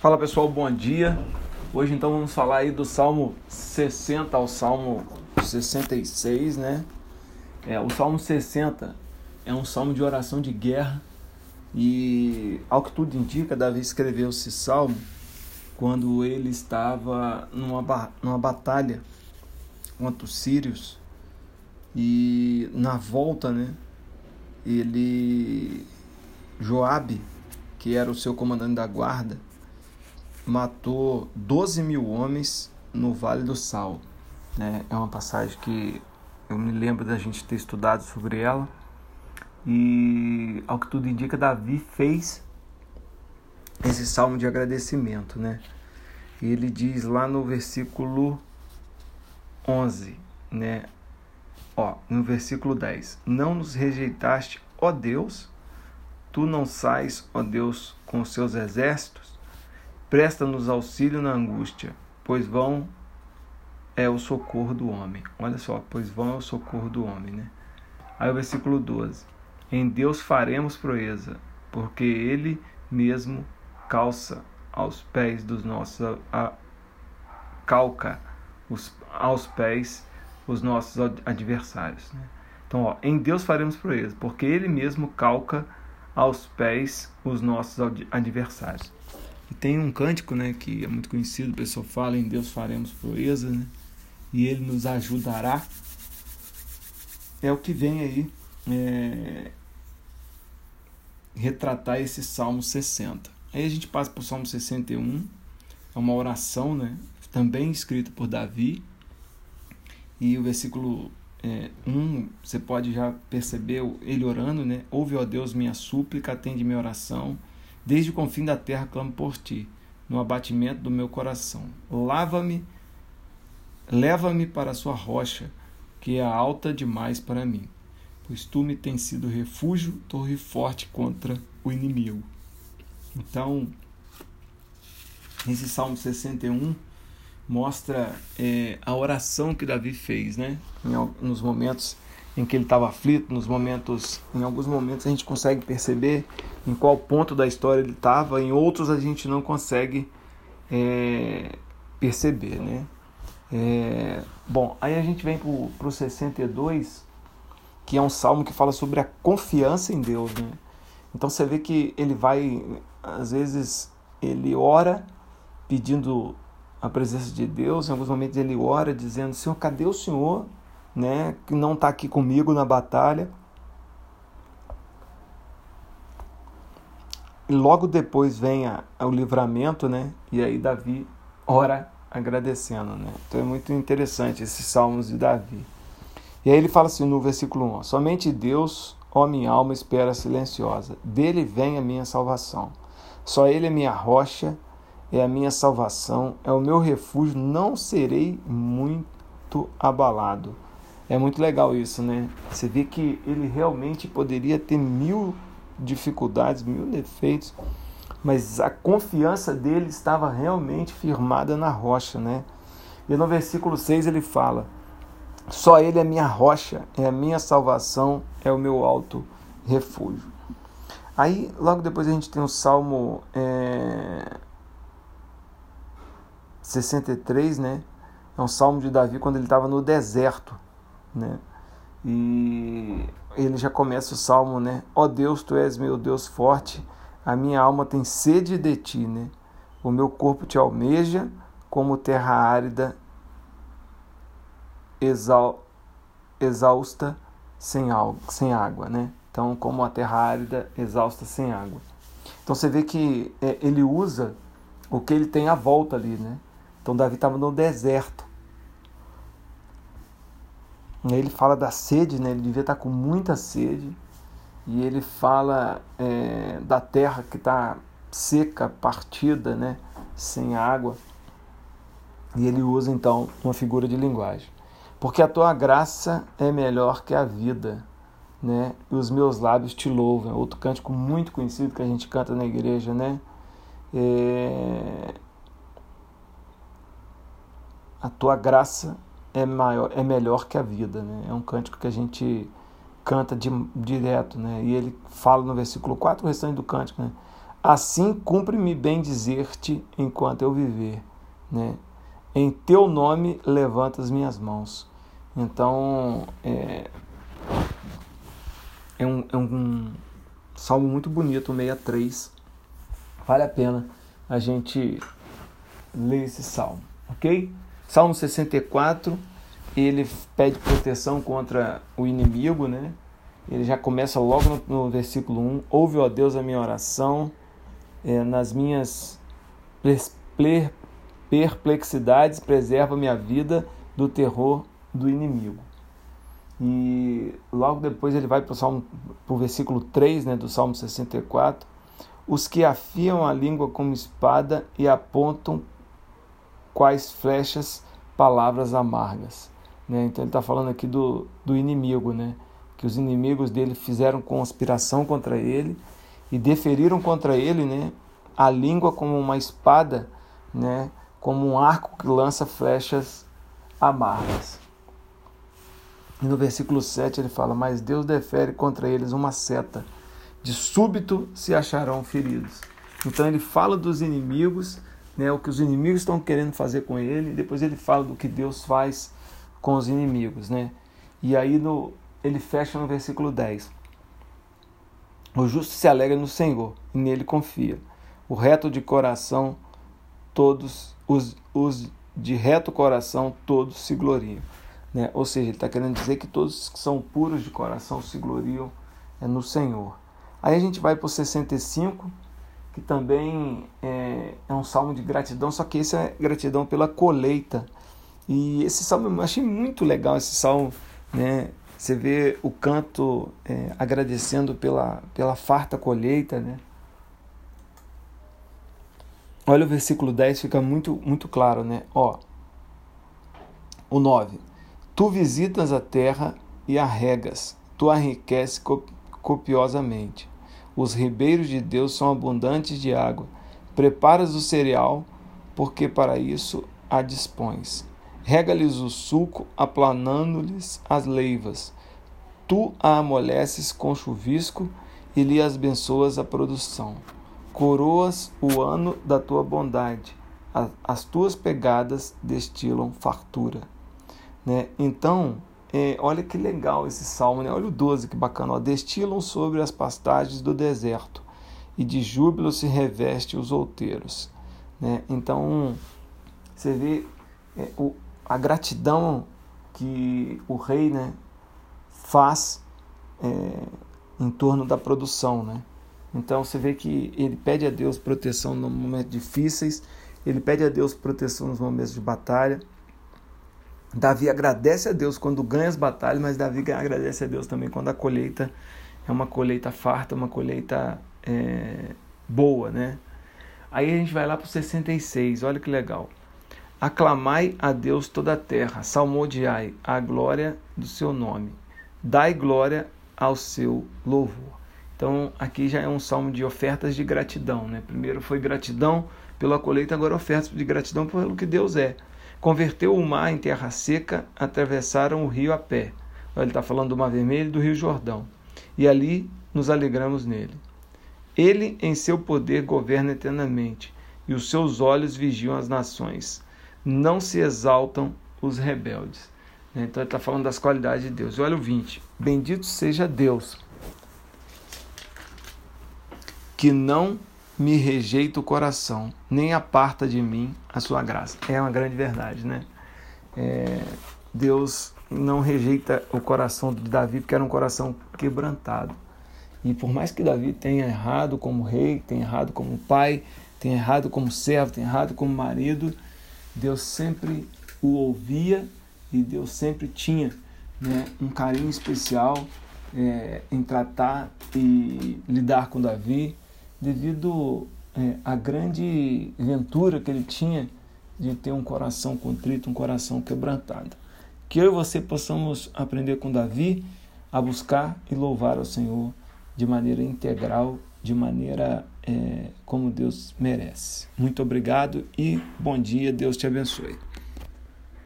Fala pessoal, bom dia. Hoje então vamos falar aí do Salmo 60 ao Salmo 66, né? É, o Salmo 60 é um salmo de oração de guerra e, ao que tudo indica, Davi escreveu esse salmo quando ele estava numa, numa batalha contra os sírios e na volta, né? Ele Joabe, que era o seu comandante da guarda, matou 12 mil homens no Vale do Sal. Né? É uma passagem que eu me lembro da gente ter estudado sobre ela. E ao que tudo indica, Davi fez esse salmo de agradecimento, né? Ele diz lá no versículo 11, né? Ó, no versículo 10: Não nos rejeitaste, ó Deus, tu não sais, ó Deus, com os seus exércitos, Presta-nos auxílio na angústia, pois vão é o socorro do homem. Olha só, pois vão é o socorro do homem, né? Aí o versículo 12. Em Deus faremos proeza, porque Ele mesmo calça aos pés dos nossos a, calca os, aos pés os nossos adversários. Né? Então, ó, em Deus faremos proeza, porque Ele mesmo calca aos pés os nossos adversários. E tem um cântico, né, que é muito conhecido, o pessoal fala em Deus faremos proeza, né? E ele nos ajudará. É o que vem aí é, retratar esse Salmo 60. Aí a gente passa para o Salmo 61, é uma oração, né, também escrita por Davi. E o versículo é, 1, você pode já perceber ele orando, né? Ouve, ó Deus, minha súplica, atende minha oração Desde o confim da terra clamo por ti, no abatimento do meu coração. Lava-me, leva-me para a sua rocha, que é alta demais para mim, pois tu me tens sido refúgio, torre forte contra o inimigo. Então, esse Salmo 61 mostra é, a oração que Davi fez, né? Em, nos momentos em que ele estava aflito, nos momentos, em alguns momentos a gente consegue perceber em qual ponto da história ele estava, em outros a gente não consegue é, perceber, né? É, bom, aí a gente vem para o 62, que é um salmo que fala sobre a confiança em Deus, né? Então você vê que ele vai, às vezes, ele ora pedindo a presença de Deus, em alguns momentos ele ora dizendo: Senhor, cadê o Senhor? Né, que não está aqui comigo na batalha. E logo depois vem a, a, o livramento, né? E aí Davi ora agradecendo, né? Então é muito interessante esses salmos de Davi. E aí ele fala assim no versículo 1: Somente Deus, ó minha alma, espera silenciosa. Dele vem a minha salvação. Só Ele é minha rocha, é a minha salvação, é o meu refúgio, não serei muito abalado. É muito legal isso, né? Você vê que ele realmente poderia ter mil dificuldades, mil defeitos, mas a confiança dele estava realmente firmada na rocha, né? E no versículo 6 ele fala: Só ele é minha rocha, é a minha salvação, é o meu alto refúgio. Aí, logo depois a gente tem o Salmo é, 63, né? É um salmo de Davi quando ele estava no deserto, né? E ele já começa o salmo, né? Ó oh Deus, tu és meu Deus forte, a minha alma tem sede de ti, né? O meu corpo te almeja como terra árida, exau, exausta sem, sem água, né? Então, como a terra árida, exausta sem água. Então, você vê que é, ele usa o que ele tem à volta ali, né? Então, Davi estava no deserto. Ele fala da sede, né? ele devia estar com muita sede. E ele fala é, da terra que está seca, partida, né? sem água. E ele usa então uma figura de linguagem. Porque a tua graça é melhor que a vida, né? E os meus lábios te louvam. Outro cântico muito conhecido que a gente canta na igreja, né? É... A tua graça é maior, é melhor que a vida, né? É um cântico que a gente canta de, direto, né? E ele fala no versículo 4, o restante do cântico, né? Assim cumpre-me bem dizer-te enquanto eu viver, né? Em teu nome levanta as minhas mãos. Então, é, é, um, é um salmo muito bonito, 63. Vale a pena a gente ler esse salmo, ok? Salmo 64, ele pede proteção contra o inimigo, né? Ele já começa logo no, no versículo 1. Ouve, ó Deus, a minha oração, é, nas minhas perplexidades, preserva minha vida do terror do inimigo. E logo depois ele vai para o versículo 3 né, do Salmo 64. Os que afiam a língua como espada e apontam quais flechas palavras amargas. Né? Então ele está falando aqui do, do inimigo, né? que os inimigos dele fizeram conspiração contra ele e deferiram contra ele né? a língua como uma espada, né? como um arco que lança flechas amargas. E no versículo 7 ele fala: Mas Deus defere contra eles uma seta, de súbito se acharão feridos. Então ele fala dos inimigos, né, o que os inimigos estão querendo fazer com ele, e depois ele fala do que Deus faz com os inimigos. Né? E aí no, ele fecha no versículo 10. O justo se alegra no Senhor e nele confia. O reto de coração, todos os, os de reto coração, todos se gloriam. Né? Ou seja, ele está querendo dizer que todos que são puros de coração se gloriam é, no Senhor. Aí a gente vai para o 65, que também é, um salmo de gratidão, só que esse é gratidão pela colheita. E esse salmo eu achei muito legal, esse salmo, né? Você vê o canto é, agradecendo pela, pela farta colheita, né? Olha o versículo 10, fica muito, muito claro, né? Ó, o 9. Tu visitas a terra e a regas, tu a enriqueces copiosamente. Os ribeiros de Deus são abundantes de água. Preparas o cereal, porque para isso a dispões. Rega-lhes o suco, aplanando-lhes as leivas. Tu a amoleces com chuvisco e lhe abençoas a produção. Coroas o ano da tua bondade. As tuas pegadas destilam fartura. Né? Então, é, olha que legal esse salmo, né? olha o 12, que bacana. Ó. Destilam sobre as pastagens do deserto, e de júbilo se reveste os outeiros. Né? Então, você vê é, o, a gratidão que o rei né, faz é, em torno da produção. Né? Então, você vê que ele pede a Deus proteção nos momentos difíceis, ele pede a Deus proteção nos momentos de batalha Davi agradece a Deus quando ganha as batalhas, mas Davi agradece a Deus também quando a colheita é uma colheita farta, uma colheita é, boa, né? Aí a gente vai lá para o 66, olha que legal. Aclamai a Deus toda a terra, salmodiai a glória do seu nome, dai glória ao seu louvor. Então aqui já é um salmo de ofertas de gratidão, né? Primeiro foi gratidão pela colheita, agora ofertas de gratidão pelo que Deus é. Converteu o mar em terra seca, atravessaram o rio a pé. Ele está falando do Mar Vermelho e do Rio Jordão. E ali nos alegramos nele. Ele, em seu poder, governa eternamente, e os seus olhos vigiam as nações. Não se exaltam os rebeldes. Então ele está falando das qualidades de Deus. olha o 20. Bendito seja Deus, que não me rejeita o coração, nem aparta de mim a sua graça. É uma grande verdade, né? É, Deus não rejeita o coração de Davi, porque era um coração quebrantado. E por mais que Davi tenha errado como rei, tenha errado como pai, tenha errado como servo, tenha errado como marido, Deus sempre o ouvia e Deus sempre tinha né, um carinho especial é, em tratar e lidar com Davi devido é, à grande ventura que ele tinha de ter um coração contrito, um coração quebrantado. Que eu e você possamos aprender com Davi a buscar e louvar ao Senhor de maneira integral, de maneira é, como Deus merece. Muito obrigado e bom dia, Deus te abençoe.